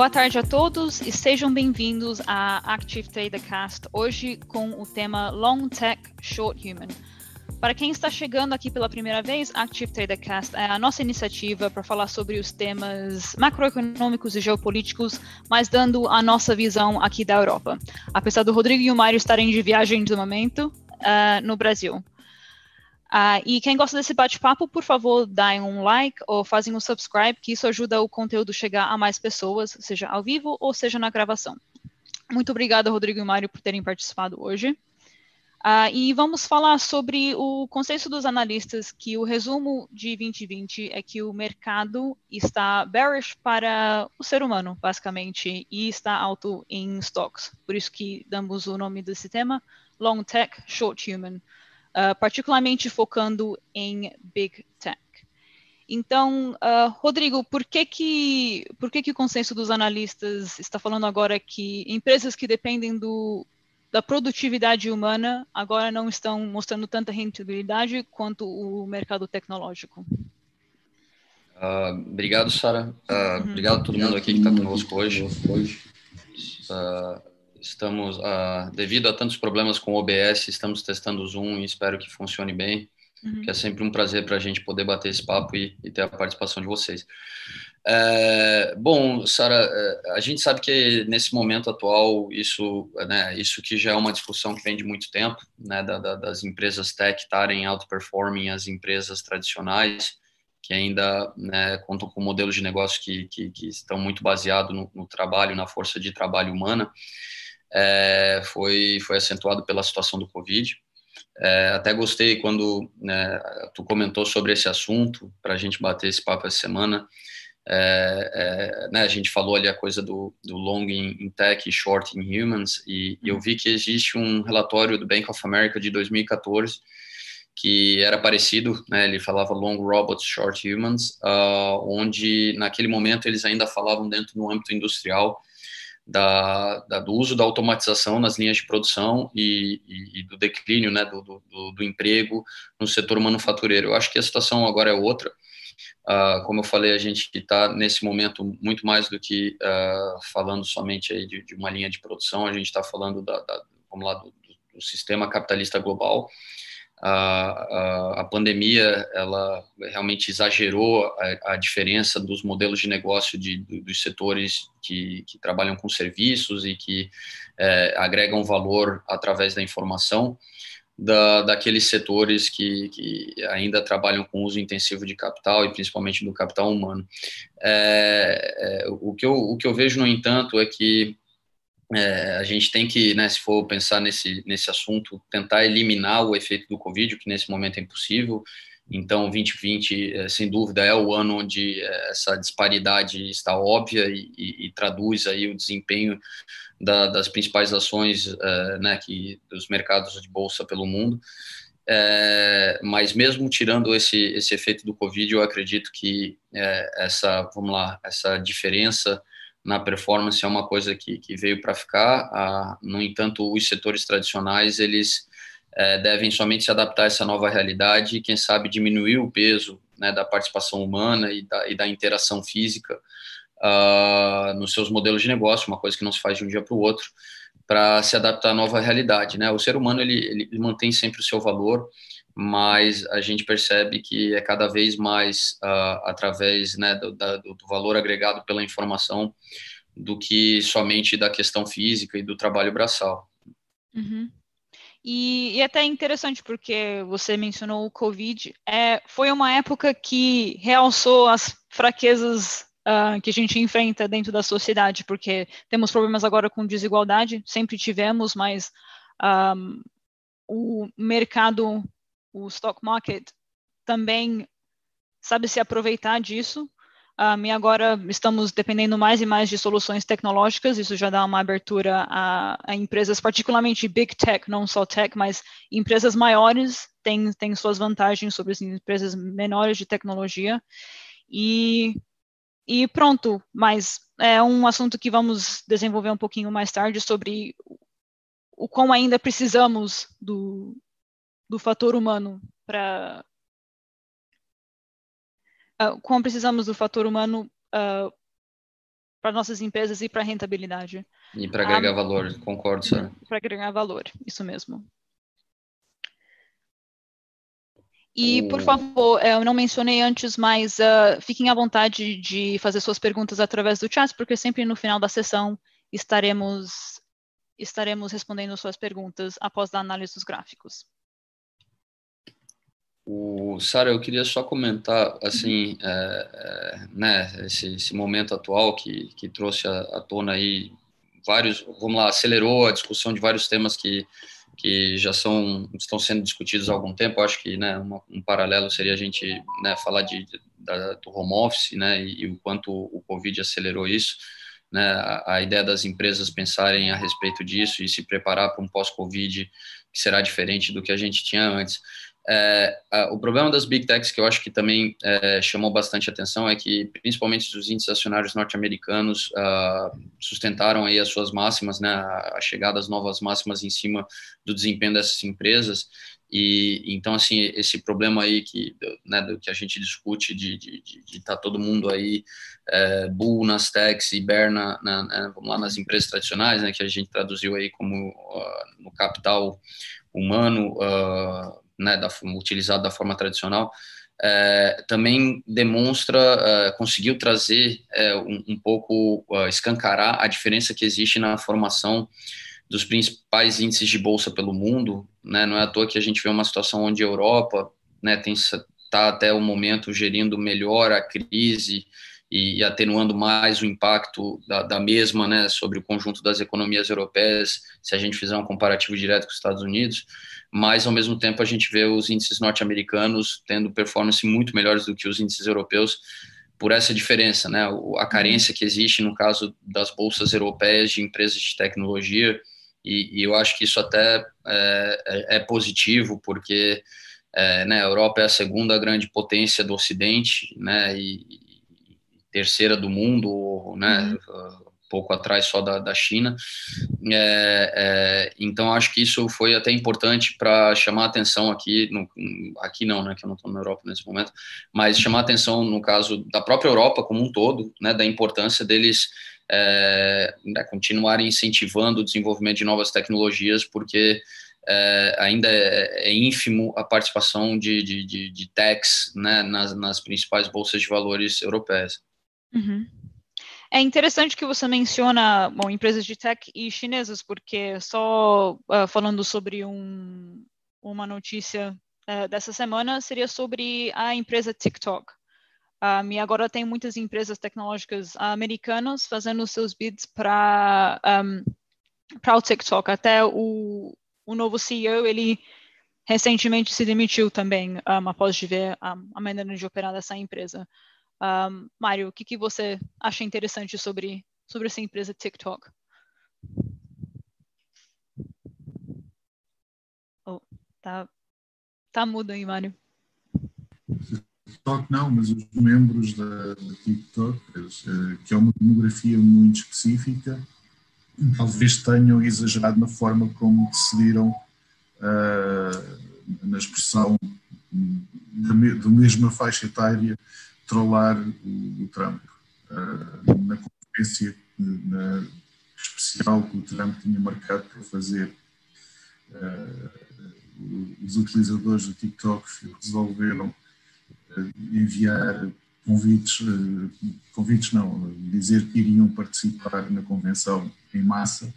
Boa tarde a todos e sejam bem-vindos à Active Trader Cast, hoje com o tema Long Tech, Short Human. Para quem está chegando aqui pela primeira vez, Active Trader Cast é a nossa iniciativa para falar sobre os temas macroeconômicos e geopolíticos, mas dando a nossa visão aqui da Europa. Apesar do Rodrigo e o Mário estarem de viagem no momento uh, no Brasil. Uh, e quem gosta desse bate-papo, por favor, dêem um like ou fazem um subscribe, que isso ajuda o conteúdo chegar a mais pessoas, seja ao vivo ou seja na gravação. Muito obrigada, Rodrigo e Mário, por terem participado hoje. Uh, e vamos falar sobre o consenso dos analistas, que o resumo de 2020 é que o mercado está bearish para o ser humano, basicamente, e está alto em stocks. Por isso que damos o nome desse tema, Long Tech, Short Human uh, particularmente focando em Big Tech. Então, uh, Rodrigo, por que que, por que que o consenso dos analistas está falando agora que empresas que dependem do, da produtividade humana agora não estão mostrando tanta rentabilidade quanto o mercado tecnológico? Uh, obrigado, Sara. Uh, uhum. Obrigado a todo mundo aqui que está conosco hoje. Uh, Estamos, uh, devido a tantos problemas com o OBS, estamos testando o Zoom e espero que funcione bem. Uhum. Que é sempre um prazer para a gente poder bater esse papo e, e ter a participação de vocês. É, bom, Sara, é, a gente sabe que nesse momento atual isso, né, isso que já é uma discussão que vem de muito tempo, né, da, da, das empresas tech estarem outperforming as empresas tradicionais, que ainda né, contam com modelos de negócio que, que, que estão muito baseados no, no trabalho, na força de trabalho humana é, foi, foi acentuado pela situação do Covid. É, até gostei quando né, tu comentou sobre esse assunto, para a gente bater esse papo essa semana. É, é, né, a gente falou ali a coisa do, do long in, in tech e short in humans, e, e, eu vi que existe um relatório do Bank of America de 2014 que era parecido, né, ele falava long robots, short humans, uh, onde naquele momento eles ainda falavam dentro do âmbito industrial da, da, do uso da automatização nas linhas de produção e, e, e do declínio né, do, do, do, emprego no setor manufatureiro. Eu acho que a situação agora é outra. Uh, como eu falei, a gente está nesse momento muito mais do que uh, falando somente aí de, de, uma linha de produção, a gente está falando da, da, vamos lá, do, do sistema capitalista global a, a, pandemia ela realmente exagerou a, a, diferença dos modelos de negócio de, dos setores que, que trabalham com serviços e que é, agregam valor através da informação da, daqueles setores que, que ainda trabalham com uso intensivo de capital e principalmente do capital humano. É, é, o, que eu, o que eu vejo, no entanto, é que é, a gente tem que, né, se for pensar nesse, nesse assunto, tentar eliminar o efeito do Covid, que nesse momento é impossível. Então, 2020, é, sem dúvida, é o ano onde é, essa disparidade está óbvia e, e, e traduz aí o desempenho da, das principais ações é, né, que, dos mercados de bolsa pelo mundo. É, mas mesmo tirando esse, esse efeito do Covid, eu acredito que é, essa, vamos lá, essa diferença na performance é uma coisa que, que veio para ficar. Ah, no entanto, os setores tradicionais eles é, devem somente se adaptar a essa nova realidade e, quem sabe, diminuir o peso né, da participação humana e da, e da interação física ah, nos seus modelos de negócio, uma coisa que não se faz de um dia para o outro, para se adaptar à nova realidade. Né? O ser humano ele, ele mantém sempre o seu valor mas a gente percebe que é cada vez mais uh, através né, do, da, do, valor agregado pela informação do que somente da questão física e do trabalho braçal. Uhum. E, e é até interessante porque você mencionou o Covid, é, foi uma época que realçou as fraquezas uh, que a gente enfrenta dentro da sociedade, porque temos problemas agora com desigualdade, sempre tivemos, mas um, ah, o mercado o stock market também sabe se aproveitar disso. Um, e agora estamos dependendo mais e mais de soluções tecnológicas, isso já dá uma abertura a, a empresas, particularmente big tech, não só tech, mas empresas maiores têm, têm suas vantagens sobre as empresas menores de tecnologia. E, e pronto, mas é um assunto que vamos desenvolver um pouquinho mais tarde sobre o quão ainda precisamos do, do fator humano para uh, ah, como precisamos do fator humano uh, para nossas empresas e para rentabilidade. E para agregar um, valor, concordo, Sara. Para agregar valor, isso mesmo. E, por favor, eu não mencionei antes, mas uh, fiquem à vontade de fazer suas perguntas através do chat, porque sempre no final da sessão estaremos, estaremos respondendo suas perguntas após a análise dos gráficos. O Sara, eu queria só comentar assim, é, é, né, esse, esse, momento atual que, que trouxe à, à tona aí vários, vamos lá, acelerou a discussão de vários temas que que já são estão sendo discutidos há algum tempo. Acho que né, uma, um paralelo seria a gente né, falar de, da, do home office né, e, e, o quanto o Covid acelerou isso. Né, a, a, ideia das empresas pensarem a respeito disso e se preparar para um pós-Covid que será diferente do que a gente tinha antes. É, a, o problema das big techs que eu acho que também é, chamou bastante atenção é que, principalmente os índices acionários norte-americanos uh, sustentaram aí as suas máximas, né, a, chegada às novas máximas em cima do desempenho dessas empresas. E então, assim, esse problema aí que, né, do que a gente discute de estar tá todo mundo aí é, bull nas techs e bear na, na, na, vamos lá, nas empresas tradicionais, né, que a gente traduziu aí como uh, no capital humano, uh, né, da, utilizado da forma tradicional, é, também demonstra, é, conseguiu trazer é, um, um, pouco, uh, escancarar a diferença que existe na formação dos principais índices de bolsa pelo mundo, né, não é à toa que a gente vê uma situação onde a Europa, né, está até o momento gerindo melhor a crise e, atenuando mais o impacto da, da, mesma né, sobre o conjunto das economias europeias, se a gente fizer um comparativo direto com os Estados Unidos mas ao mesmo tempo a gente vê os índices norte-americanos tendo performance muito melhores do que os índices europeus por essa diferença, né? A carência que existe no caso das bolsas europeias de empresas de tecnologia e, e eu acho que isso até é, é, é positivo porque é, né, a Europa é a segunda grande potência do Ocidente, né? E terceira do mundo, né? Uhum pouco atrás só da, da China. É, é, então, acho que isso foi até importante para chamar atenção aqui, no, aqui não, né, que eu não estou na Europa nesse momento, mas chamar atenção no caso da própria Europa como um todo, né, da importância deles é, né, continuarem incentivando o desenvolvimento de novas tecnologias, porque é, ainda é, é, ínfimo a participação de, de, de, de techs né, nas, nas principais bolsas de valores europeias. Uhum. É interessante que você menciona bom, empresas de tech e chinesas, porque só uh, falando sobre um, uma notícia uh, dessa semana seria sobre a empresa TikTok. Um, e agora tem muitas empresas tecnológicas americanas fazendo seus bids para um, para o TikTok. Até o, o novo CEO ele recentemente se demitiu também um, após de ver a, a maneira de operar dessa empresa. Um, Mário, o que, que você acha interessante sobre, sobre essa empresa TikTok? Oh, tá, tá mudo aí, Mário. TikTok não, mas os membros da, da TikTok, eh, que é uma demografia muito específica, talvez tenham exagerado na forma como decidiram uh, na expressão da, da mesma faixa etária trollar o, o Trump. Uh, na conferência na, especial que o Trump tinha marcado para fazer, uh, os utilizadores do TikTok resolveram uh, enviar convites, convites não, dizer que iriam participar na convenção em massa.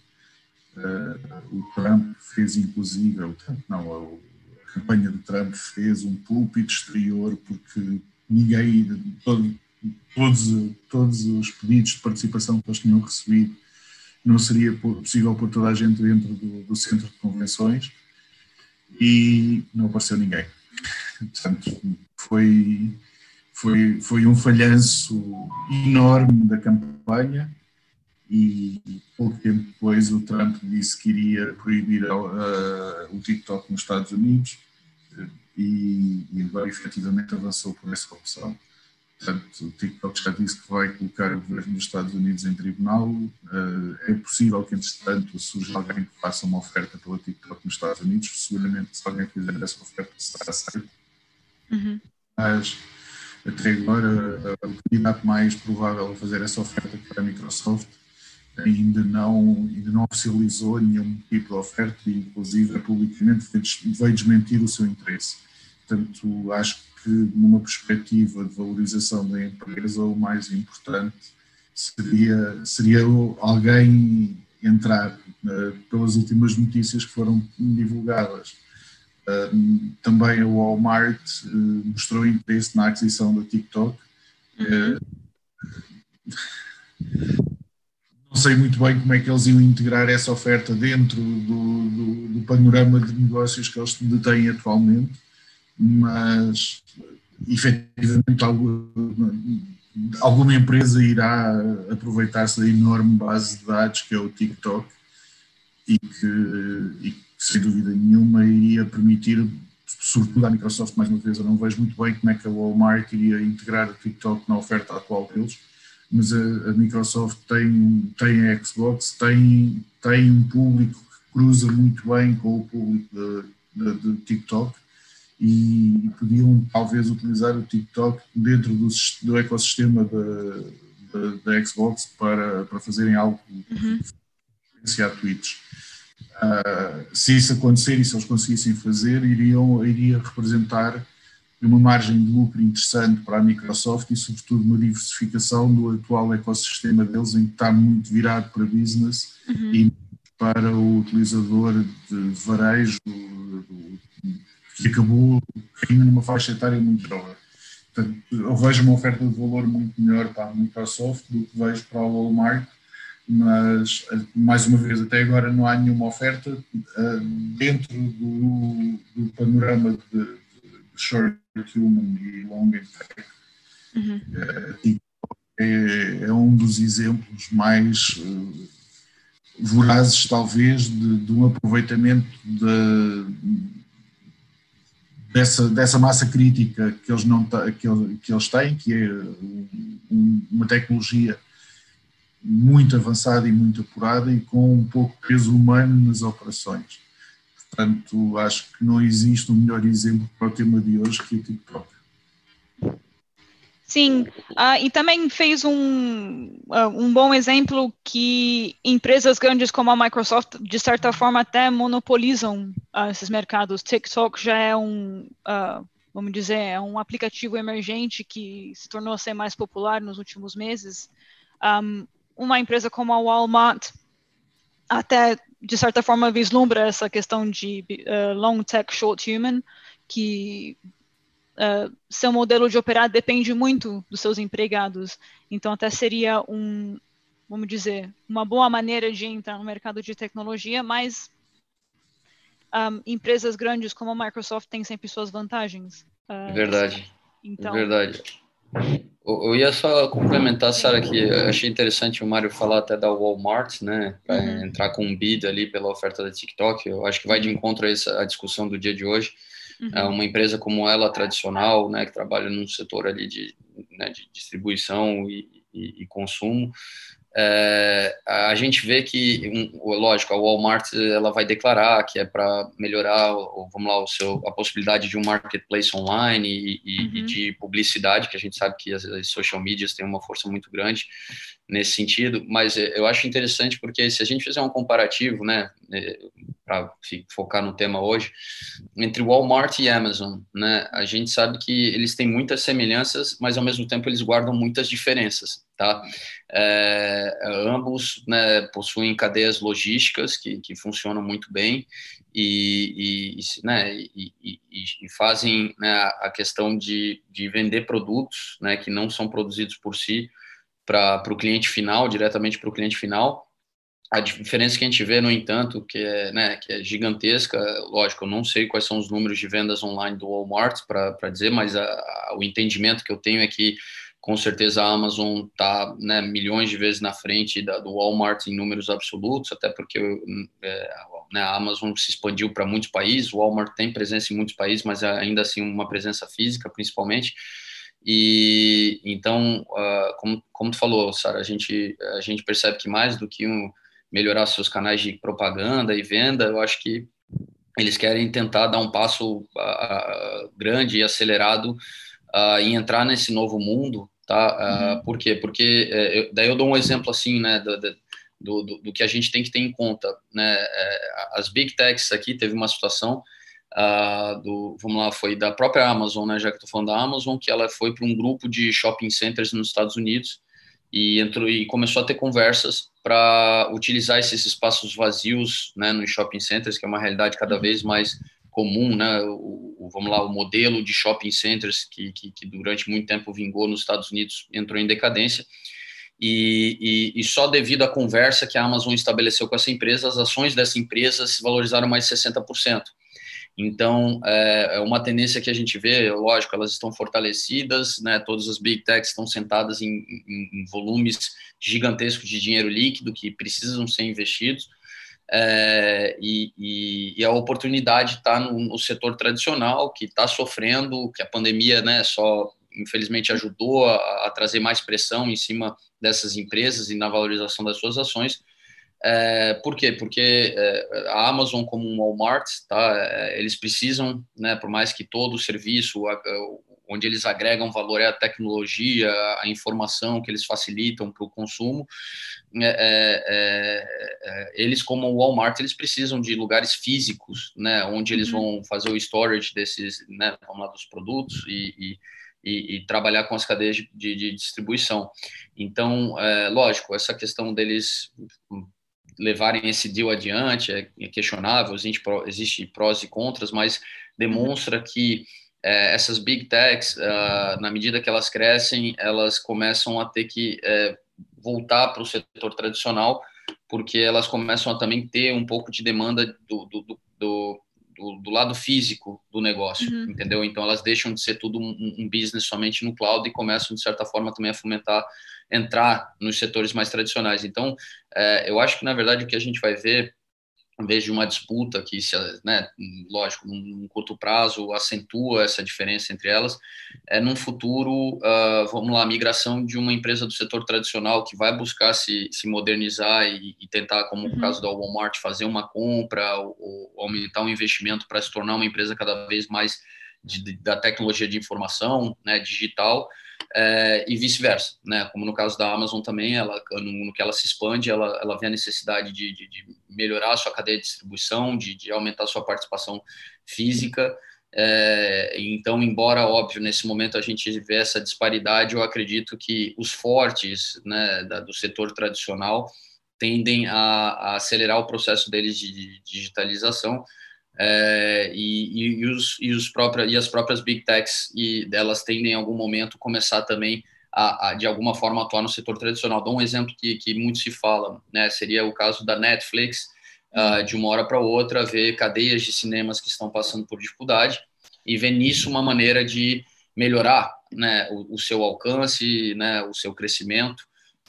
o Trump fez inclusive, o Trump, não, a campanha do Trump fez um púlpito exterior porque ninguém, todo, todos, todos os pedidos de participação que eles tinham recebido, não seria possível pôr toda a gente dentro do, do centro de convenções e não apareceu ninguém. Portanto, foi, foi, foi um falhanço enorme da campanha e pouco tempo depois o Trump disse que iria proibir uh, o TikTok nos Estados Unidos e, e agora efetivamente avançou por essa opção. Portanto, o TikTok já disse que vai colocar o governo dos Estados Unidos em tribunal. Uh, é possível que, entretanto, surja alguém que faça uma oferta pela TikTok nos Estados Unidos. Seguramente, se alguém fizer essa oferta, será aceito. Uhum. Mas, até agora, o candidato mais provável a fazer essa oferta para a Microsoft ainda não, ainda não oficializou nenhum tipo de oferta e, inclusive, publicamente veio desmentir o seu interesse. Portanto, acho que, numa perspectiva de valorização da empresa, o mais importante seria, seria alguém entrar, uh, pelas últimas notícias que foram divulgadas. Uh, também a Walmart uh, mostrou interesse na aquisição da TikTok. Uhum. Não sei muito bem como é que eles iam integrar essa oferta dentro do, do, do panorama de negócios que eles detêm atualmente, mas efetivamente alguma empresa irá aproveitar-se da enorme base de dados que é o TikTok e que, e que sem dúvida nenhuma iria permitir, sobretudo à Microsoft, mais uma vez, eu não vejo muito bem como é que a Walmart iria integrar o TikTok na oferta atual deles, mas a, a Microsoft tem, tem a Xbox, tem, tem um público que cruza muito bem com o público do TikTok e, podiam talvez utilizar o TikTok dentro do, do ecossistema da, da, da, Xbox para, para fazerem algo uhum. a Twitch. Uh, se isso acontecer e se eles conseguissem fazer, iriam, iria representar uma margem de lucro interessante para a Microsoft e, sobretudo, uma diversificação do atual ecossistema deles, em que está muito virado para business uhum. e para o utilizador de varejo, que acabou caindo numa faixa etária muito jovem. Portanto, eu vejo uma oferta de valor muito melhor para a Microsoft do que vejo para a Walmart, mas, mais uma vez, até agora não há nenhuma oferta uh, dentro do, do panorama de, de, short human e long tech. Uhum. Uh, é, é, um dos exemplos mais uh, vorazes, talvez, de, de um aproveitamento de, dessa, dessa massa crítica que eles, não, que, eles, que eles têm, que é uma tecnologia muito avançada e muito apurada e com um pouco peso humano nas operações. Portanto, acho que não existe um melhor exemplo para o tema de hoje que o TikTok. Sim, uh, e também fez um, uh, um bom exemplo que empresas grandes como a Microsoft, de certa forma, até monopolizam uh, esses mercados. TikTok já é um, vamos dizer, é um aplicativo emergente que se tornou a ser mais popular nos últimos meses. Um, uma empresa como a Walmart até, de certa forma, vislumbra essa questão de long tech, short human, que uh, seu modelo de operar depende muito dos seus empregados. Então, até seria um, vamos dizer, uma boa maneira de entrar no mercado de tecnologia, mas um, empresas grandes como a Microsoft têm sempre suas vantagens. Uh, verdade. Então, verdade. Eu ia só complementar, Sara, que eu achei interessante o Mário falar até da Walmart, né, para uhum. entrar com um bid ali pela oferta da TikTok. Eu acho que vai de encontro a essa a discussão do dia de hoje. Uhum. É uma empresa como ela, tradicional, né, que trabalha num setor ali de, né, de distribuição e, e, e consumo, é, a gente vê que, um, lógico, a Walmart ela vai declarar que é para melhorar, vamos lá, o seu, a possibilidade de um marketplace online e, e, uhum. e, de publicidade, que a gente sabe que as, as, social medias têm uma força muito grande nesse sentido, mas eu acho interessante porque se a gente fizer um comparativo, né, é, para focar no tema hoje, entre Walmart e Amazon, né, a gente sabe que eles têm muitas semelhanças, mas ao mesmo tempo eles guardam muitas diferenças, tá? É, ambos né, possuem cadeias logísticas que, que funcionam muito bem e, e, né, e, e fazem né, a questão de, de vender produtos né, que não são produzidos por si para o cliente final, diretamente para o cliente final. A diferença que a gente vê, no entanto, que é, né, que é gigantesca, lógico, eu não sei quais são os números de vendas online do Walmart para dizer, mas a, a, o entendimento que eu tenho é que com certeza a Amazon está né, milhões de vezes na frente da, do Walmart em números absolutos, até porque é, né, a Amazon se expandiu para muitos países, o Walmart tem presença em muitos países, mas ainda assim uma presença física principalmente. E então, uh, como, como tu falou, Sara, a gente, a gente percebe que mais do que um, melhorar seus canais de propaganda e venda, eu acho que eles querem tentar dar um passo uh, grande e acelerado uh, em entrar nesse novo mundo, tá? Uh. Por quê? Porque uh, eu, daí eu dou um exemplo assim, né, do, do, do, que a gente tem que ter em conta, né? Uh, as big techs aqui teve uma situação uh, do, vamos lá, foi da própria Amazon, né? Já que estou falando da Amazon, que ela foi para um grupo de shopping centers nos Estados Unidos e entrou e começou a ter conversas para utilizar esses espaços vazios, né, nos shopping centers, que é uma realidade cada uhum. vez mais comum, né? O, o, vamos lá, o modelo de shopping centers que, que, que, durante muito tempo vingou nos Estados Unidos entrou em decadência. E, e, e, só devido à conversa que a Amazon estabeleceu com essa empresa, as ações dessa empresa se valorizaram mais 60%. Então, é, é uma tendência que a gente vê, lógico, elas estão fortalecidas, né? Todas as big techs estão sentadas em, em, em volumes gigantescos de dinheiro líquido que precisam ser investidos é, e, e, a oportunidade está no, no, setor tradicional, que está sofrendo, que a pandemia né, só, infelizmente, ajudou a, a, trazer mais pressão em cima dessas empresas e na valorização das suas ações. É, por quê? Porque é, a Amazon, como um Walmart, tá, é, eles precisam, né, por mais que todo o serviço, a, onde eles agregam valor é a tecnologia, a informação que eles facilitam para o consumo. É, é, é, é, eles, como o Walmart, eles precisam de lugares físicos, né, onde eles uhum. vão fazer o storage desses, né, vamos lá, dos produtos e, e e, e, trabalhar com as cadeias de, de, de distribuição. Então, é, lógico, essa questão deles levarem esse deal adiante é, questionável, existe, existe prós e contras, mas demonstra que é, essas big techs, uh, na medida que elas crescem, elas começam a ter que é, voltar para o setor tradicional, porque elas começam a também ter um pouco de demanda do, do, do, do, do lado físico do negócio, uhum. entendeu? Então elas deixam de ser tudo um, um, business somente no cloud e começam, de certa forma, também a fomentar, entrar nos setores mais tradicionais. Então, é, eu acho que, na verdade, o que a gente vai ver em vez de uma disputa que, se, né, lógico, num curto prazo acentua essa diferença entre elas, é num futuro, uh, vamos lá, a migração de uma empresa do setor tradicional que vai buscar se, se modernizar e, e tentar, como uhum. no caso da Walmart, fazer uma compra ou, ou aumentar o um investimento para se tornar uma empresa cada vez mais de, de, da tecnologia de informação, né, digital, é, e vice-versa, né? Como no caso da Amazon também, ela, no, no que ela se expande, ela, ela vê a necessidade de, de, de melhorar a sua cadeia de distribuição, de, de aumentar a sua participação física. É, então, embora óbvio nesse momento a gente vê essa disparidade, eu acredito que os fortes, né, da, do setor tradicional tendem a, a acelerar o processo deles de digitalização é, e, e, os, e, os próprias, e as próprias big techs e delas tendem em algum momento começar também a, a, de alguma forma atuar no setor tradicional. Dou um exemplo que, que muito se fala, né? Seria o caso da Netflix, uh, de uma hora para outra ver cadeias de cinemas que estão passando por dificuldade e ver nisso uma maneira de melhorar, né, o, o seu alcance, né, o seu crescimento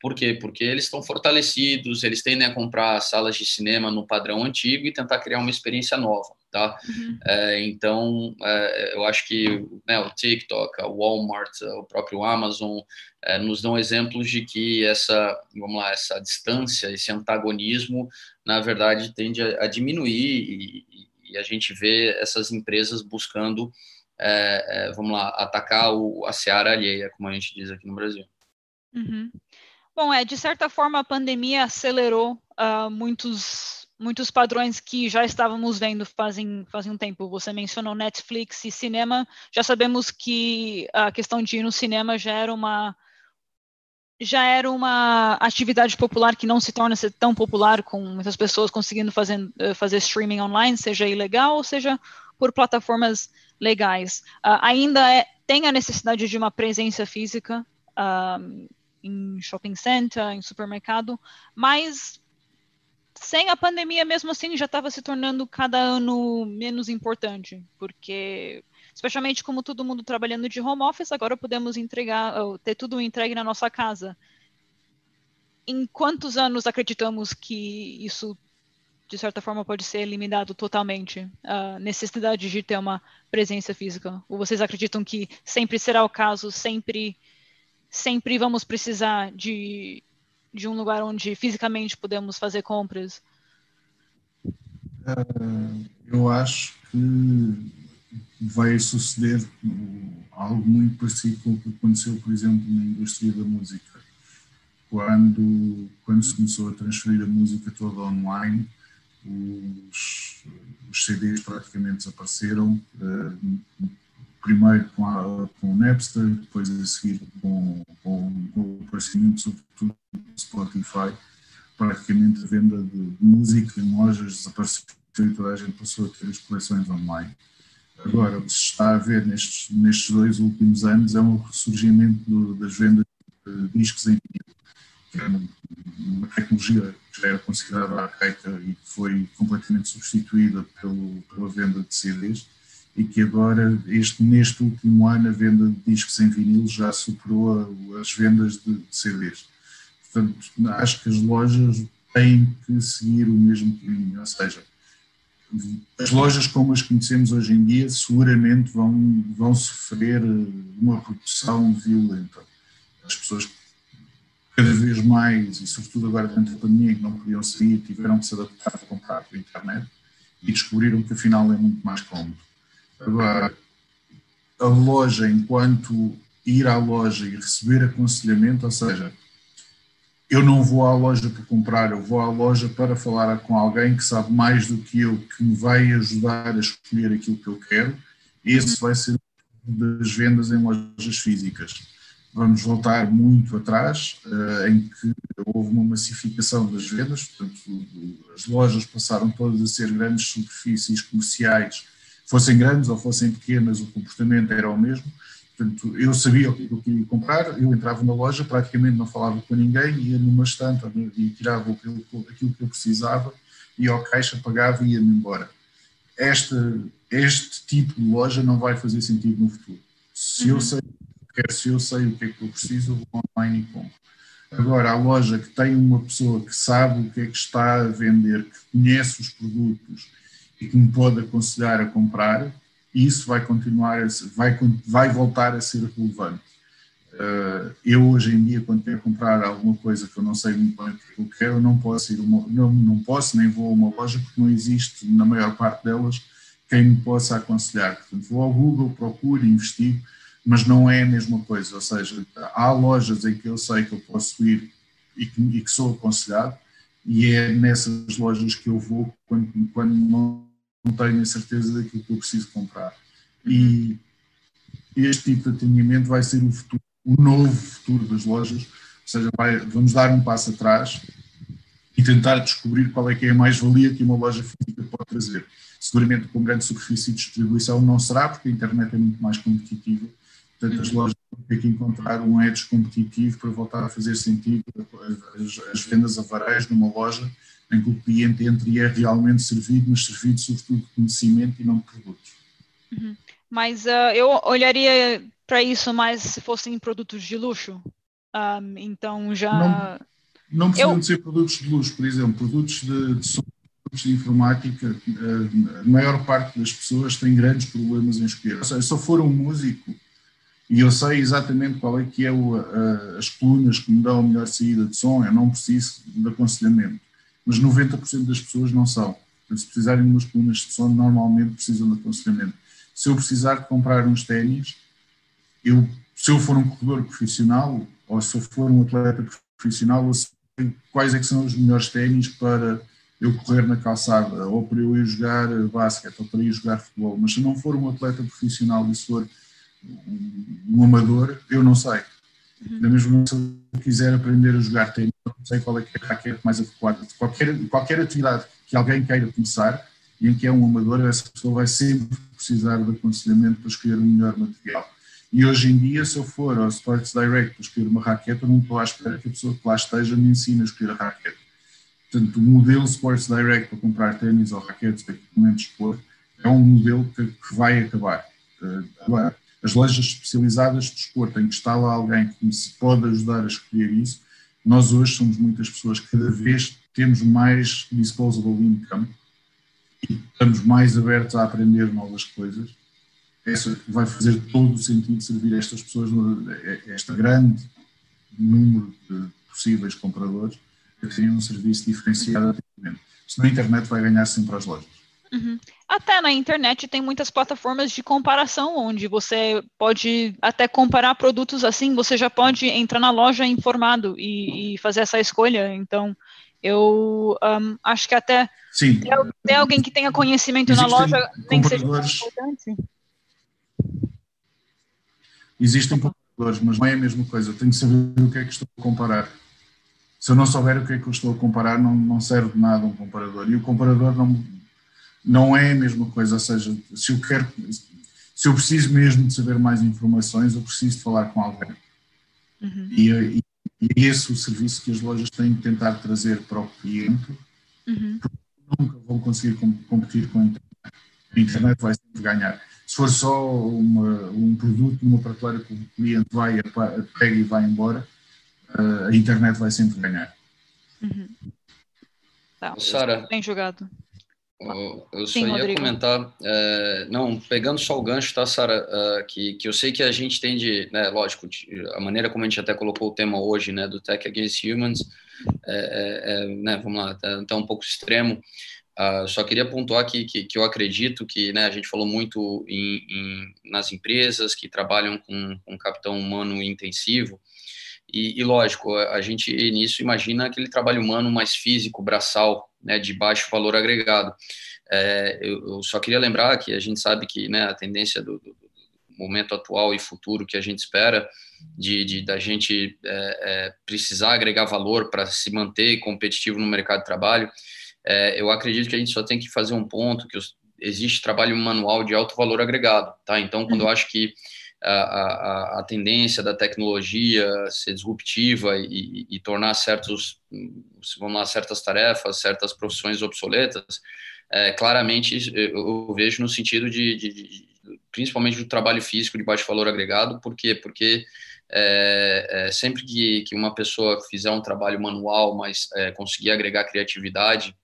por quê? Porque eles estão fortalecidos, eles tendem a comprar salas de cinema no padrão antigo e tentar criar uma experiência nova, tá? Uhum. É, então, é, eu acho que né, o TikTok, o Walmart, o próprio Amazon é, nos dão exemplos de que essa, vamos lá, essa distância, esse antagonismo, na verdade, tende a, a diminuir e, e, a gente vê essas empresas buscando, é, é, vamos lá, atacar o, a seara alheia, como a gente diz aqui no Brasil. Uhum. Bom, é, de certa forma a pandemia acelerou uh, muitos, muitos padrões que já estávamos vendo fazem, fazem um tempo. Você mencionou Netflix e cinema, já sabemos que a questão de ir no cinema já era uma já era uma atividade popular que não se torna tão popular com muitas pessoas conseguindo fazer, eh, fazer streaming online, seja ilegal ou seja por plataformas legais. Uh, ainda é, tem a necessidade de uma presença física uh, em shopping center, em supermercado, mas sem a pandemia mesmo assim já estava se tornando cada ano menos importante, porque especialmente como todo mundo trabalhando de home office, agora podemos entregar, ter tudo entregue na nossa casa. Em quantos anos acreditamos que isso de certa forma pode ser eliminado totalmente a necessidade de ter uma presença física? Ou vocês acreditam que sempre será o caso, sempre sempre vamos precisar de, de um lugar onde fisicamente podemos fazer compras? Uh, eu acho que vai suceder algo muito parecido com o que aconteceu, por exemplo, na indústria da música. Quando, quando se começou a transferir a música toda online, os, os CDs praticamente desapareceram, uh, primeiro com, a, com o Napster, depois a seguir com, com, com o aparecimento, sobretudo, do Spotify, praticamente a venda de, música em lojas desapareceu e toda a gente passou a ter as coleções online. Agora, o que se está a ver nestes, nestes dois últimos anos é um ressurgimento do, das vendas de discos em vinil, que é uma tecnologia que já era considerada arcaica e que foi completamente substituída pelo, pela venda de CDs e que agora, este, neste último ano, a venda de discos em vinil já superou as vendas de, CDs. Portanto, acho que as lojas têm que seguir o mesmo caminho, ou seja, as lojas como as conhecemos hoje em dia seguramente vão, vão sofrer uma redução violenta. As pessoas cada vez mais, e sobretudo agora durante a pandemia, que não podiam sair, tiveram que se adaptar a comprar pela internet e descobriram que afinal é muito mais cómodo. Agora, a loja, enquanto ir à loja e receber aconselhamento, ou seja, eu não vou à loja para comprar, eu vou à loja para falar com alguém que sabe mais do que eu, que me vai ajudar a escolher aquilo que eu quero. Esse vai ser das vendas em lojas físicas. Vamos voltar muito atrás, uh, em que houve uma massificação das vendas, portanto, as lojas passaram todas a ser grandes superfícies comerciais fossem grandes ou fossem pequenas, o comportamento era o mesmo. Portanto, eu sabia o que eu queria comprar, eu entrava na loja, praticamente não falava com ninguém, ia numa estante e tirava aquilo, aquilo que eu precisava, ia ao caixa, pagava e ia-me embora. Este, este tipo de loja não vai fazer sentido no futuro. Se eu uhum. sei se eu sei o que é que eu preciso, eu vou online e compro. Agora, a loja que tem uma pessoa que sabe o que é que está a vender, que conhece os produtos e que me pode aconselhar a comprar, isso vai continuar, a vai, vai voltar a ser relevante. Uh, eu hoje em dia, quando quero comprar alguma coisa que eu não sei muito bem o que eu quero, não posso ir uma, não, não posso nem vou a uma loja porque não existe na maior parte delas quem me possa aconselhar. Portanto, vou ao Google, procuro, investigo, mas não é a mesma coisa. Ou seja, há lojas em que eu sei que eu posso ir e que, e que sou aconselhado, e é nessas lojas que eu vou quando, quando não tenho a certeza daquilo que eu preciso comprar. E este tipo de atendimento vai ser o, futuro, o novo futuro das lojas, ou seja, vai, vamos dar um passo atrás e tentar descobrir qual é que é a mais-valia que uma loja física pode trazer. Seguramente com grande superfície de distribuição não será, porque a internet é muito mais competitiva, portanto as lojas vão ter que encontrar um edge competitivo para voltar a fazer sentido as, as vendas a varejo numa loja em que o cliente entre e é realmente servido, mas servido sobretudo de conhecimento e não de produtos. Uhum. Mas uh, eu olharia para isso mais se fossem produtos de luxo. Um, então já. Não, não precisam eu... de ser produtos de luxo, por exemplo, produtos de, de produtos de informática. Uh, a maior parte das pessoas tem grandes problemas em escolher. Ou seja, se eu for um músico e eu sei exatamente qual é que é o, uh, as colunas que me dão a melhor saída de som, eu não preciso de aconselhamento mas 90% das pessoas não são. se precisarem de umas colunas de som, normalmente precisam de aconselhamento. Se eu precisar de comprar uns ténis, eu, se eu for um corredor profissional, ou se eu for um atleta profissional, eu sei quais é que são os melhores ténis para eu correr na calçada, ou para eu ir jogar basquete, ou para ir jogar futebol. Mas se não for um atleta profissional e se for um amador, eu não sei. Uhum. Da mesma maneira, se eu quiser aprender a jogar ténis, não sei qual é, que é a raquete mais adequada. Qualquer, qualquer atividade que alguém queira começar e em que é um amador, essa pessoa vai sempre precisar de aconselhamento para escolher o melhor material. E hoje em dia, se eu for ao Sports Direct para escolher uma raquete, eu não estou à espera que a pessoa que lá esteja me ensine a escolher a raquete. Portanto, o modelo Sports Direct para comprar ténis ou raquetes de equipamento de esporte é um modelo que, que vai acabar. Uh, agora, as lojas especializadas de desporto, em que está lá alguém que se pode ajudar a escolher isso, nós hoje somos muitas pessoas, cada vez temos mais disposable income e estamos mais abertos a aprender novas coisas. Isso vai fazer todo o sentido servir estas pessoas, este grande número de possíveis compradores, que tenham um serviço diferenciado. Se na internet vai ganhar sempre as lojas. Uhum. até na internet tem muitas plataformas de comparação onde você pode até comparar produtos assim, você já pode entrar na loja informado e, e fazer essa escolha. Então, eu um, acho que até Sim. ter, ter alguém que tenha conhecimento Existem na loja nem que seja importante. Existem compradores, mas não é a mesma coisa. Eu tenho que saber o que é que estou a comparar. Se eu não souber o que é que eu estou a comparar, não, não serve de nada um comparador. E o comparador não, não é a mesma coisa. Ou seja, se eu quero, se eu preciso mesmo de saber mais informações, eu preciso de falar com alguém. Uhum. E, e, e esse é o serviço que as lojas têm que tentar trazer para o cliente, uhum. porque nunca vão conseguir competir com a internet. A internet vai sempre ganhar. Se for só uma, um produto numa prateleira que o cliente vai, pega e vai embora, uh, a internet vai sempre ganhar. Uhum. Tá, Sara, bem jogado. Eu, só Sim, ia Rodrigo. comentar, é, não, pegando só o gancho, tá, Sara, uh, que, que eu sei que a gente tem de, né, lógico, a maneira como a gente até colocou o tema hoje, né, do Tech Against Humans, é, é, né, vamos lá, tá, tá um pouco extremo, uh, só queria pontuar que, que, que, eu acredito que, né, a gente falou muito em, em, nas empresas que trabalham com, com capital humano intensivo, e, e, lógico, a gente nisso imagina aquele trabalho humano mais físico, braçal, né, de baixo valor agregado. É, eu, eu, só queria lembrar que a gente sabe que né, a tendência do, do, momento atual e futuro que a gente espera de, de da gente é, é, precisar agregar valor para se manter competitivo no mercado de trabalho, é, eu acredito que a gente só tem que fazer um ponto que os, existe trabalho manual de alto valor agregado, tá? Então, quando eu uhum. acho que a, a, a, tendência da tecnologia ser disruptiva e, e, tornar certos, vamos lá, certas tarefas, certas profissões obsoletas, é, claramente eu, vejo no sentido de, de, de, principalmente do trabalho físico de baixo valor agregado, por quê? Porque é, é, sempre que, que uma pessoa fizer um trabalho manual, mas é, conseguir agregar criatividade,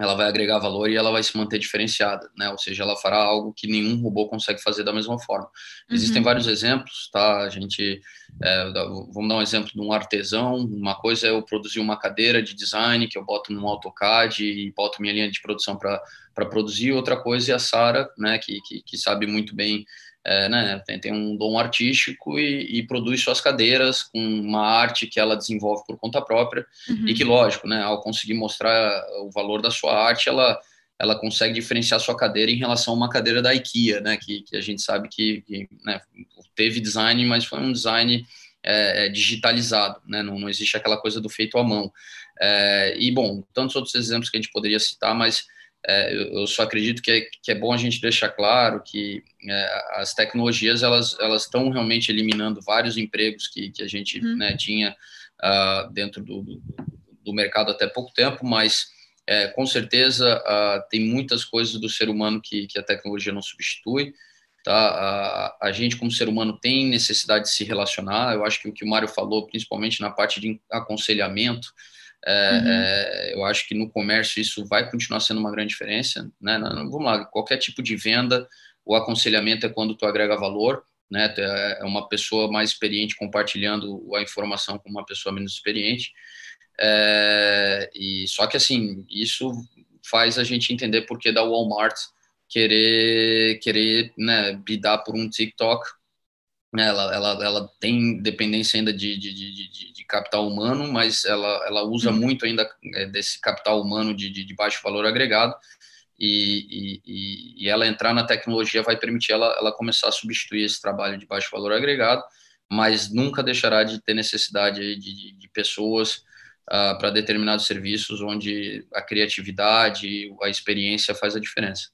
ela vai agregar valor e ela vai se manter diferenciada, né? Ou seja, ela fará algo que nenhum robô consegue fazer da mesma forma. Uhum. Existem vários exemplos, tá? A gente, é, vamos dar um exemplo de um artesão. Uma coisa é eu produzir uma cadeira de design que eu boto no AutoCAD e boto minha linha de produção para produzir. Outra coisa é a Sara, né? Que, que, que sabe muito bem é, né, tem, tem, um dom artístico e, e, produz suas cadeiras com uma arte que ela desenvolve por conta própria uhum. e que, lógico, né, ao conseguir mostrar o valor da sua arte, ela, ela consegue diferenciar sua cadeira em relação a uma cadeira da IKEA, né, que, que a gente sabe que, que né, teve design, mas foi um design é, é digitalizado, né, não, não existe aquela coisa do feito à mão. É, e, bom, tantos outros exemplos que a gente poderia citar, mas é, eu só acredito que é, que é bom a gente deixar claro que é, as tecnologias elas elas estão realmente eliminando vários empregos que, que a gente uhum. né, tinha uh, dentro do, do, do, mercado até pouco tempo, mas é, com certeza uh, tem muitas coisas do ser humano que, que a tecnologia não substitui. Tá? A, a gente, como ser humano, tem necessidade de se relacionar. Eu acho que o que o Mário falou, principalmente na parte de aconselhamento, é, uhum. é, eu acho que no comércio isso vai continuar sendo uma grande diferença. Né? Vamos lá, qualquer tipo de venda, o aconselhamento é quando tu agrega valor, né? É, é uma pessoa mais experiente compartilhando a informação com uma pessoa menos experiente. É, e só que assim, isso faz a gente entender por que da Walmart querer querer né, lidar por um TikTok ela, ela, ela tem dependência ainda de, de, de, de, capital humano, mas ela, ela usa uhum. muito ainda é, desse capital humano de, de, baixo valor agregado, e, e, e, ela entrar na tecnologia vai permitir ela, ela começar a substituir esse trabalho de baixo valor agregado, mas nunca deixará de ter necessidade de, de pessoas uh, para determinados serviços onde a criatividade, a experiência faz a diferença.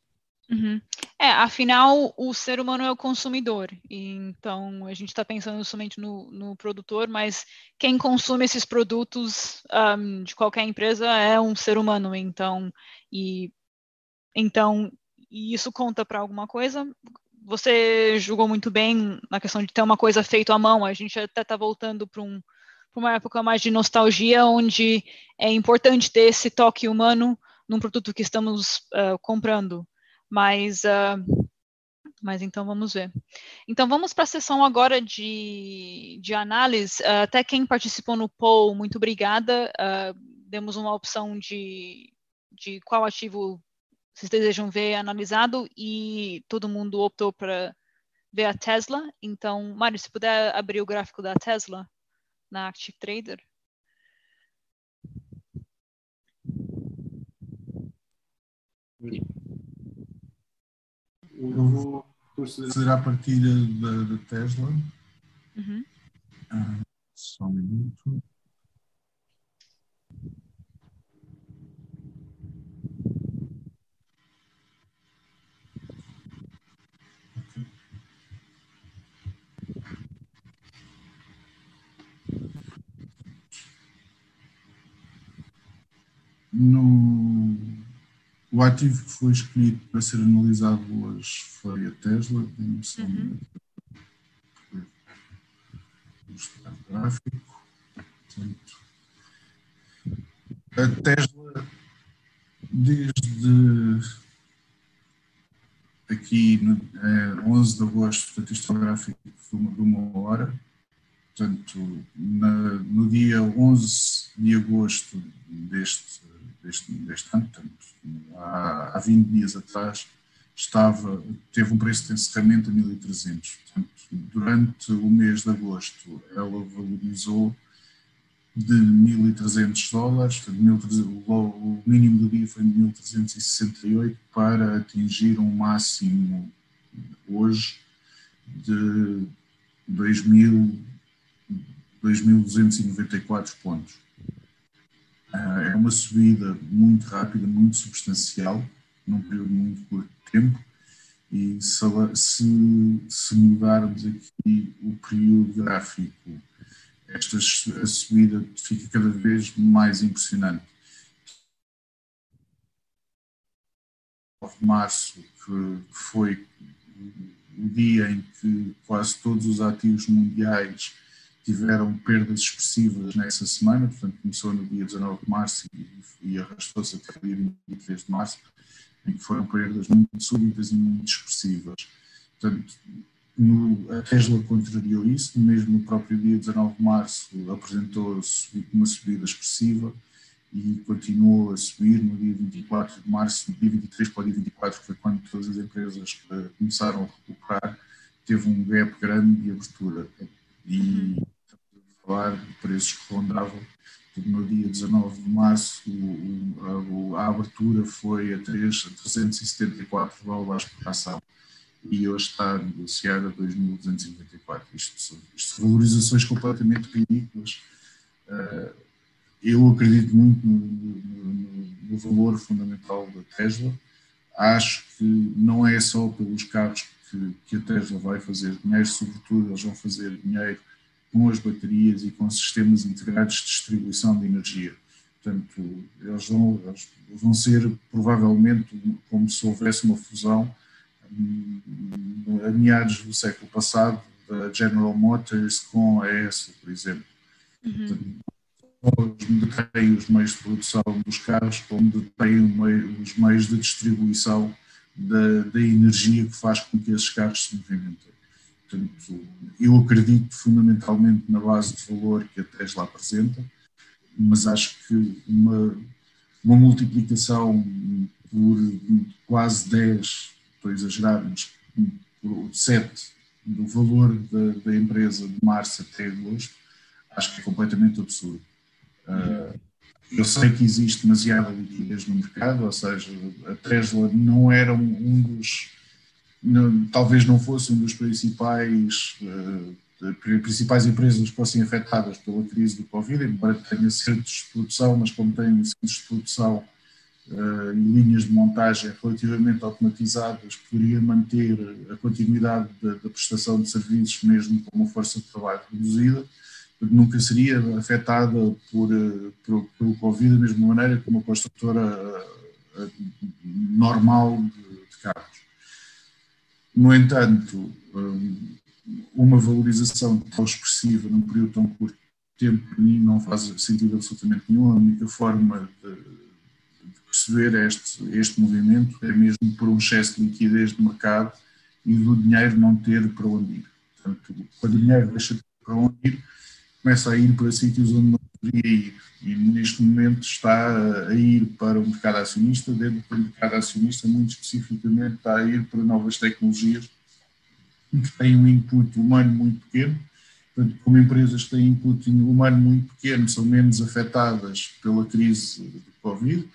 Uhum. É, afinal, o ser humano é o consumidor, então a gente está pensando somente no, no, produtor, mas quem consome esses produtos um, de qualquer empresa é um ser humano, então, e, então, e isso conta para alguma coisa. Você julgou muito bem na questão de ter uma coisa feita à mão, a gente até está voltando para um, uma época mais de nostalgia, onde é importante ter esse toque humano num produto que estamos uh, comprando. Mas, uh, mas então vamos ver. Então vamos para a sessão agora de, de análise. Uh, até quem participou no poll, muito obrigada. Uh, demos uma opção de, de qual ativo vocês desejam ver analisado e todo mundo optou para ver a Tesla. Então, Mário, se puder abrir o gráfico da Tesla na Active Trader. Eu vou proceder à partida da, da Tesla. Uhum. Ah, só um minuto. No, o ativo que foi escolhido para ser analisado hoje foi a Tesla, temos uhum. o gráfico. Portanto, a Tesla, desde aqui no é, 11 de agosto, portanto, isto é um gráfico de uma, de uma hora, portanto, na, no dia 11 de agosto deste deste, deste ano, portanto, há, há 20 dias atrás, estava, teve um preço de encerramento a 1.300. Portanto, durante o mês de agosto, ela valorizou de 1.300 dólares, o mínimo do dia foi de 1.368 para atingir um máximo hoje de 2.294 pontos. Ah, é uma subida muito rápida, muito substancial, num período muito curto de tempo, e se, se mudarmos aqui o período gráfico, esta a subida fica cada vez mais impressionante. de março, que foi o dia em que quase todos os ativos mundiais tiveram perdas expressivas nessa semana, portanto começou no dia 19 de março e, e arrastou-se até o dia 23 de março, em que foram perdas muito súbitas e muito expressivas. Portanto, no, a Tesla contrariou isso, mesmo no próprio dia 19 de março apresentou uma subida expressiva e continuou a subir no dia 24 de março, no dia 23 para o dia 24, que foi quando todas as empresas eh, começaram a recuperar, teve um gap grande de abertura. E falar preços que rondavam. No dia 19 de março, o, a, a, abertura foi a, 3, a 374 dólares por ação e hoje está negociada a 2.294. Isto, isto são valorizações completamente ridículas. Uh, eu acredito muito no, no, no, valor fundamental da Tesla. Acho que não é só pelos carros que, que a Tesla vai fazer dinheiro, sobretudo eles vão fazer dinheiro com as baterias e com sistemas integrados de distribuição de energia. Portanto, eles vão, eles vão ser provavelmente como se houvesse uma fusão hum, a meados do século passado da General Motors com a ESA, por exemplo. Uhum. detém os meios de produção dos carros, como detém os meios de distribuição da, da energia que faz com que esses carros se movimentem. Portanto, eu acredito fundamentalmente na base de valor que a Tesla apresenta, mas acho que uma, uma multiplicação por quase 10, estou a exagerar, mas por 7 do valor da, da empresa de março até agosto, acho que é completamente absurdo. Uh, eu sei que existe demasiada liquidez no mercado, ou seja, a Tesla não era um, um dos talvez não fosse um dos principais uh, principais empresas que fossem afetadas pela crise do Covid, embora tenha centros de produção, mas como tem centros de produção uh, e linhas de montagem relativamente automatizadas, poderia manter a continuidade da, da prestação de serviços mesmo com uma força de trabalho reduzida, nunca seria afetada por, uh, por, pelo Covid da mesma maneira que uma construtora normal de, de carros. No entanto, hum, uma valorização tão expressiva num período tão curto de tempo, para mim, não faz sentido absolutamente nenhum. A única forma de, de perceber este, este movimento é mesmo por um excesso de liquidez de mercado e do dinheiro não ter para onde ir. Portanto, quando o dinheiro deixa de para onde ir, começa a ir para sítios onde não ir. E neste momento está a ir para o mercado acionista, dentro do mercado acionista, muito especificamente, está a ir para novas tecnologias que têm um input humano muito pequeno. Portanto, como empresas que têm input humano muito pequeno, são menos afetadas pela crise do Covid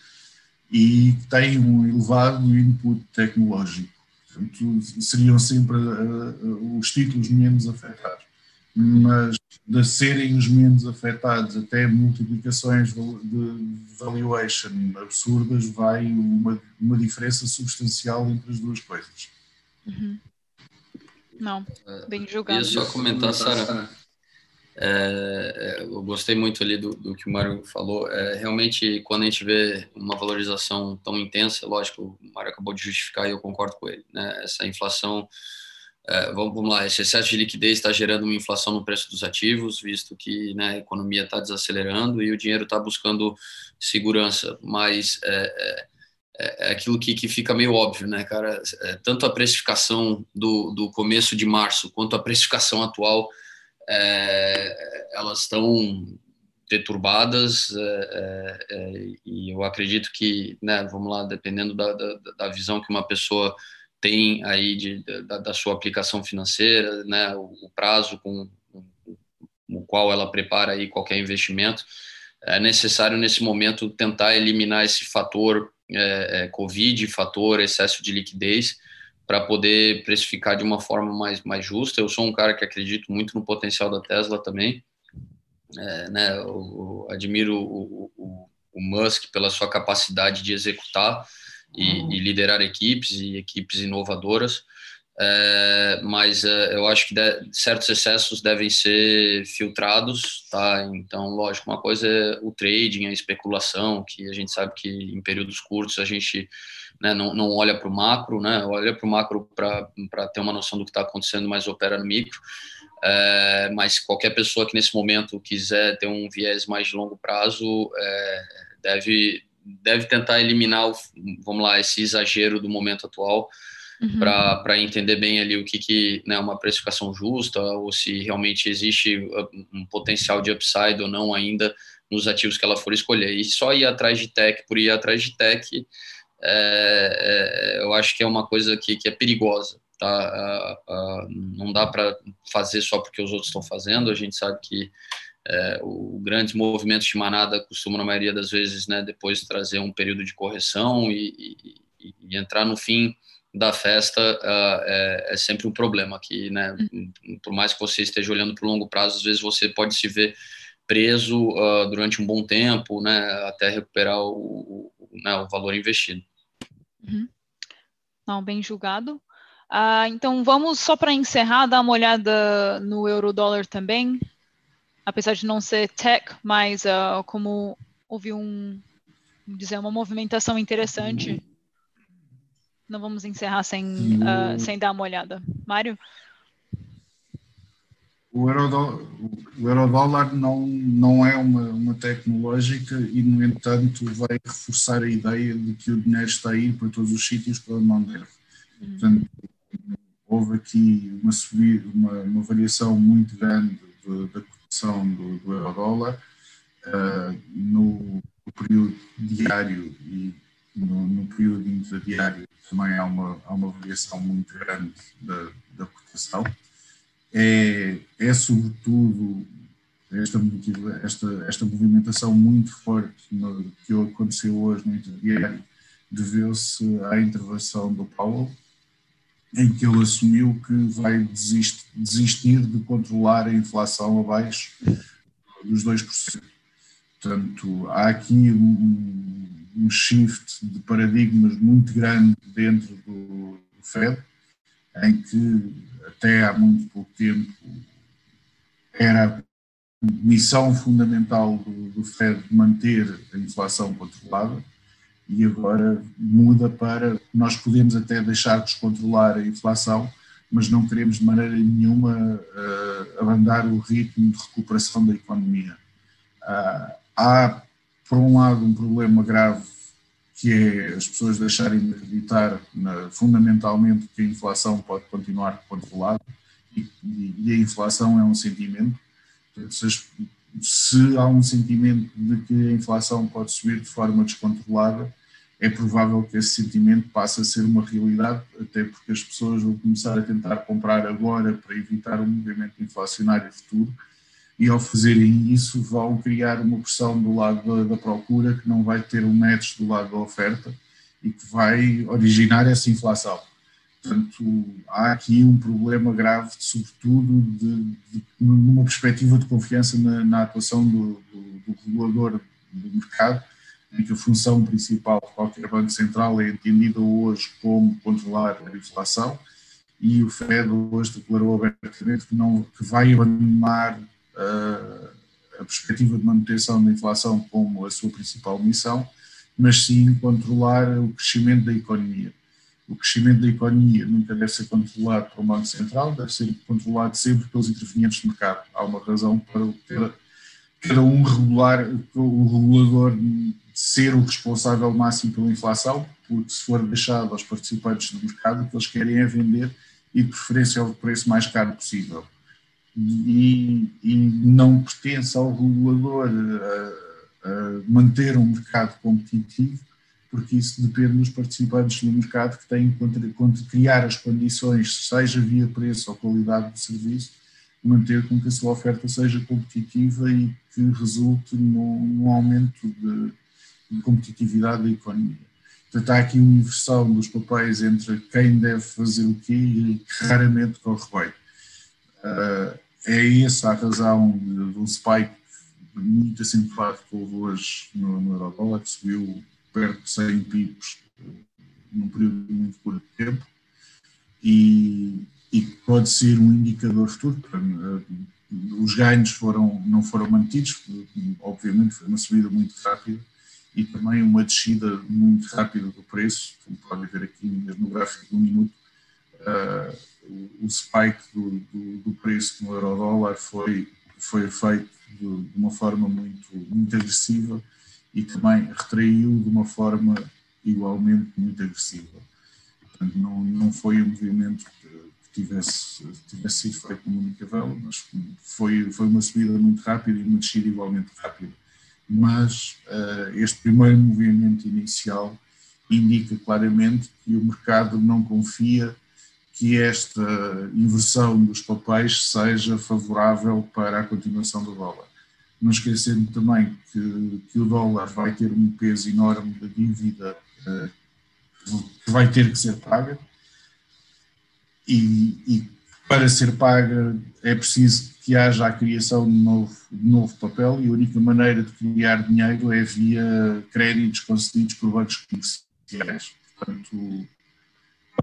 e têm um elevado input tecnológico. Portanto, seriam sempre uh, os títulos menos afetados mas de serem os menos afetados até multiplicações de valuation absurdas, vai uma, uma diferença substancial entre as duas coisas. Uhum. Não, bem julgado. Eu só comentar, Sara. É, é, eu gostei muito ali do, do que o Mário falou. É, realmente, quando a gente vê uma valorização tão intensa, lógico, o Mário acabou de justificar e eu concordo com ele. Né? Essa inflação é, vamos, lá, esse excesso de liquidez está gerando uma inflação no preço dos ativos, visto que né, a economia está desacelerando e o dinheiro está buscando segurança, mas é, é, é aquilo que, que, fica meio óbvio, né, cara? É, tanto a precificação do, do começo de março quanto a precificação atual, é, elas estão deturbadas é, e eu acredito que, né, vamos lá, dependendo da, da, da visão que uma pessoa tem aí de, da, da, sua aplicação financeira, né, o, o prazo com, o qual ela prepara aí qualquer investimento, é necessário nesse momento tentar eliminar esse fator é, é, Covid, fator excesso de liquidez, para poder precificar de uma forma mais, mais justa. Eu sou um cara que acredito muito no potencial da Tesla também, é, né, eu, eu admiro o, o, o Musk pela sua capacidade de executar, e, e liderar equipes e equipes inovadoras. É, mas é, eu acho que de, certos excessos devem ser filtrados, tá? Então, lógico, uma coisa é o trading, a especulação, que a gente sabe que em períodos curtos a gente né, não, não olha para o macro, né? Olha para o macro para ter uma noção do que está acontecendo, mas opera no micro. É, mas qualquer pessoa que nesse momento quiser ter um viés mais de longo prazo é, deve deve tentar eliminar, o, vamos lá, esse exagero do momento atual uhum. para entender bem ali o que, que né, uma precificação justa ou se realmente existe uh, um potencial de upside ou não ainda nos ativos que ela for escolher. E só ir atrás de tech por ir atrás de tech, é, é, eu acho que é uma coisa que, que é perigosa. Tá? Não dá para fazer só porque os outros estão fazendo, a gente sabe que é, o grandes movimentos de manada costumam na maioria das vezes, né, depois trazer um período de correção e, e, e entrar no fim da festa uh, é, é, sempre um problema que, né, uhum. por mais que você esteja olhando para o longo prazo, às vezes você pode se ver preso uh, durante um bom tempo, né, até recuperar o, o, né, o valor investido. Uhum. Não, bem julgado. Uh, então vamos só para encerrar dar uma olhada no euro dólar também apesar de não ser tech, mas uh, como houve um, dizer, uma movimentação interessante, não vamos encerrar sem, uh, sem dar uma olhada. Mário? O eurodólar, o eurodólar não, não é uma, uma tecnológica e, no entanto, vai reforçar a ideia de que o dinheiro está a ir para todos os sítios para onde não deve. Uhum. Portanto, houve aqui uma, subida, uma, uma variação muito grande da do, do euro-dólar uh, no, no, período diário e no, no, período intradiário também há uma, há uma variação muito grande da, da cotação. É, é sobretudo esta, esta, esta movimentação muito forte no, que aconteceu hoje no interdiário deveu-se à intervenção do Powell, em que ele assumiu que vai desistir, desistir de controlar a inflação abaixo dos 2%. Portanto, há aqui um, um shift de paradigmas muito grande dentro do, do Fed, em que até há muito pouco tempo era missão fundamental do, do Fed manter a inflação controlada, e agora muda para nós podemos até deixar descontrolar a inflação, mas não queremos de maneira nenhuma uh, abrandar o ritmo de recuperação da economia. Uh, há, por um lado, um problema grave que é as pessoas deixarem de acreditar na, fundamentalmente que a inflação pode continuar controlada e, e, a inflação é um sentimento. Portanto, se se há um sentimento de que a inflação pode subir de forma descontrolada, é provável que esse sentimento passe a ser uma realidade, até porque as pessoas vão começar a tentar comprar agora para evitar um movimento inflacionário futuro, e ao fazerem isso vão criar uma pressão do lado da, da procura que não vai ter um match do lado da oferta e que vai originar essa inflação. Portanto, há aqui um problema grave, sobretudo de, de, numa perspectiva de confiança na, na atuação do, do, do, regulador do mercado, em que a função principal de qualquer banco central é entendida hoje como controlar a inflação, e o Fed hoje declarou abertamente que, não, que vai abandonar uh, a perspectiva de manutenção da inflação como a sua principal missão, mas sim controlar o crescimento da economia o crescimento da economia nunca deve ser controlado pelo Banco Central, deve ser controlado sempre pelos intervenientes do mercado. Há uma razão para cada um regular, o regulador ser o responsável máximo pela inflação, porque se for deixado aos participantes do mercado, o que eles querem é vender e de preferência ao preço mais caro possível. E, e não pertence ao regulador a, a manter um mercado competitivo porque isso depende dos participantes do mercado que têm que criar as condições, seja via preço ou qualidade do serviço, manter com que a sua oferta seja competitiva e que resulte num, aumento de, de, competitividade da economia. Portanto, há aqui uma inversão dos papéis entre quem deve fazer o quê e que raramente corre bem. Uh, é essa a razão de, de um spike muito acentuado que houve hoje no, no Eurodólar, que subiu perto de 100 pips num período muito curto de tempo e, e pode ser um indicador futuro. Os ganhos foram, não foram mantidos, obviamente foi uma subida muito rápida e também uma descida muito rápida do preço, como podem ver aqui no gráfico de um minuto, uh, o spike do, do, do preço no euro-dólar foi, foi feito de, de, uma forma muito, muito agressiva e também retraiu de uma forma igualmente muito agressiva. Portanto, não, não foi um movimento que tivesse, tivesse sido feito numa única vela, mas foi, foi uma subida muito rápida e uma descida igualmente rápida. Mas uh, este primeiro movimento inicial indica claramente que o mercado não confia que esta inversão dos papéis seja favorável para a continuação do dólar. Não esquecendo também que, que, o dólar vai ter um peso enorme de dívida uh, que vai ter que ser paga e, e, para ser paga é preciso que haja a criação de novo, de novo papel e a única maneira de criar dinheiro é via créditos concedidos por bancos comerciais. Portanto,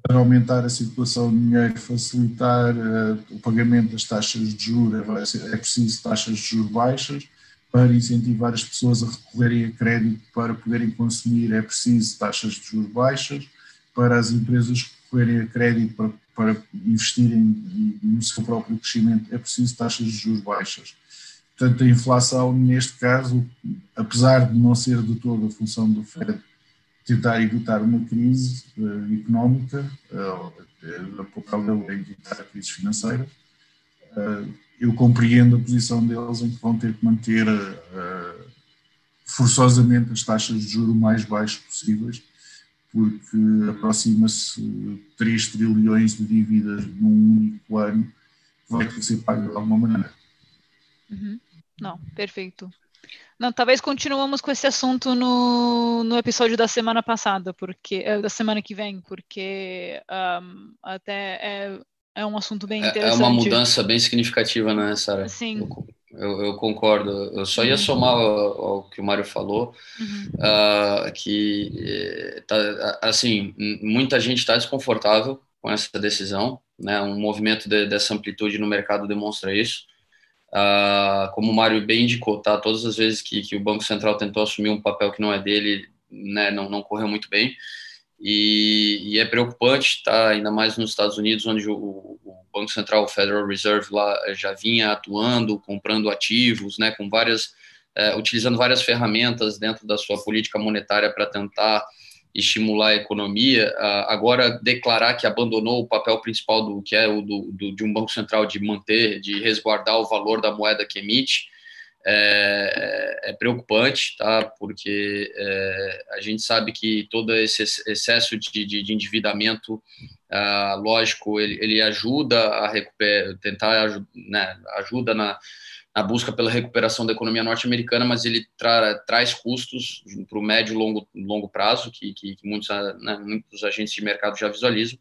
para aumentar a circulação de dinheiro, facilitar uh, o pagamento das taxas de juros, é, é preciso taxas de juros baixas. Para incentivar as pessoas a recorrerem a crédito para poderem consumir, é preciso taxas de juros baixas. Para as empresas recorrerem a crédito para, para investirem no seu próprio crescimento, é preciso taxas de juros baixas. Portanto, a inflação, neste caso, apesar de não ser de toda a função do FED tentar evitar uma crise uh, económica, uh, dele é evitar a crise. Uh, eu compreendo a posição deles em que vão ter que manter uh, forçosamente as taxas de juro mais baixas possíveis, porque aproxima-se 3 trilhões de dívidas num único ano que vai ter que ser pago de alguma maneira. Uhum. Não, perfeito. Não, talvez continuamos com esse assunto no, no episódio da semana passada, porque eh, da semana que vem, porque um, até é, é um assunto bem interessante. É, é uma mudança bem significativa, né, Sara? Sim. Eu, eu, concordo. Eu só ia uhum. somar ao, ao que o Mário falou, uhum. uh, que eh, tá, assim muita gente está desconfortável com essa decisão, né? Um movimento de, dessa amplitude no mercado demonstra isso. Uh, como o Mário bem indicou, tá? Todas as vezes que, que o Banco Central tentou assumir um papel que não é dele, né? Não, não correu muito bem. E, e, é preocupante, tá? ainda mais nos Estados Unidos, onde o, o, Banco Central, o Federal Reserve, lá já vinha atuando, comprando ativos, né, com várias, é, utilizando várias ferramentas dentro da sua política monetária para tentar estimular a economia. agora, declarar que abandonou o papel principal do que é o do, do, de um banco central de manter, de resguardar o valor da moeda que emite, é, é, preocupante, tá? Porque é, a gente sabe que todo esse excesso de, de, de endividamento, ah, lógico, ele, ele, ajuda a recuperar, tentar né, ajuda na, na, busca pela recuperação da economia norte-americana, mas ele tra, traz custos para o médio e longo, longo prazo, que, que, que muitos, né, muitos agentes de mercado já visualizam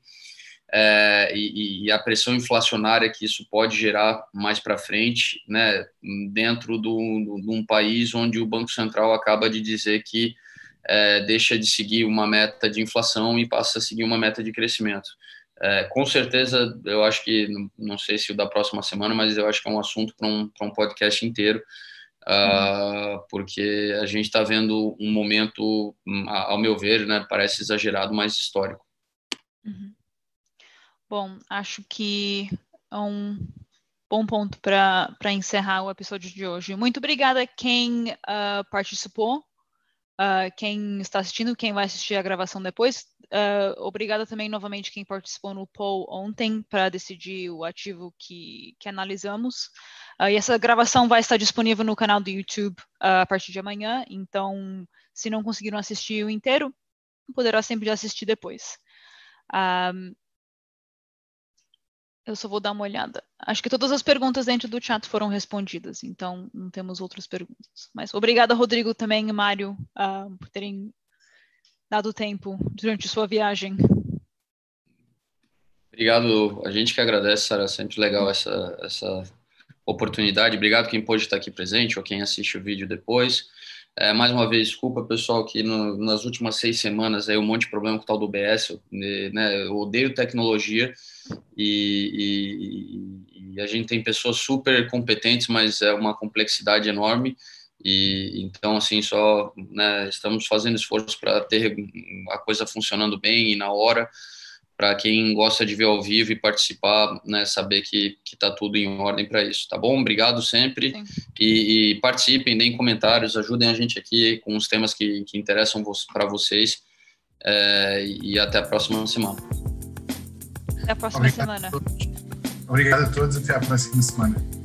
é, e, e, a pressão inflacionária que isso pode gerar mais para frente, né, dentro de um país onde o Banco Central acaba de dizer que é, deixa de seguir uma meta de inflação e passa a seguir uma meta de crescimento. É, com certeza, eu acho que, não sei se o da próxima semana, mas eu acho que é um assunto para um, um podcast inteiro, uh, porque a gente está vendo um momento, ao meu ver, né, parece exagerado, mais histórico. Uhum. Bom, acho que é um bom ponto para encerrar o episódio de hoje. Muito obrigada a quem uh, participou, uh, quem está assistindo, quem vai assistir a gravação depois. Uh, obrigada também novamente quem participou no poll ontem para decidir o ativo que, que analisamos. e essa gravação vai estar disponível no canal do YouTube a partir de amanhã, então se não conseguiram assistir o inteiro, poderá sempre assistir depois. Um, eu só vou dar uma olhada. Acho que todas as perguntas dentro do chat foram respondidas, então não temos outras perguntas. Mas obrigada, Rodrigo, também e Mário, uh, por terem dado tempo durante sua viagem. Obrigado, a gente que agradece, Sara, sempre legal essa, essa oportunidade. Obrigado quem pôde estar aqui presente ou quem assiste o vídeo depois. É, mais uma vez, desculpa, pessoal, que no, nas últimas seis semanas aí um monte de problema com o tal do BS, né? Eu odeio tecnologia e, e, e, a gente tem pessoas super competentes, mas é uma complexidade enorme. E então, assim, só né, estamos fazendo esforço para ter a coisa funcionando bem e na hora para quem gosta de ver ao vivo e participar, né, saber que está tudo em ordem para isso, tá bom? Obrigado sempre e, e, participem, deem comentários, ajudem a gente aqui com os temas que, que interessam para vocês é, e até a próxima semana. Até a próxima Obrigado semana. A Obrigado a todos, até a próxima semana.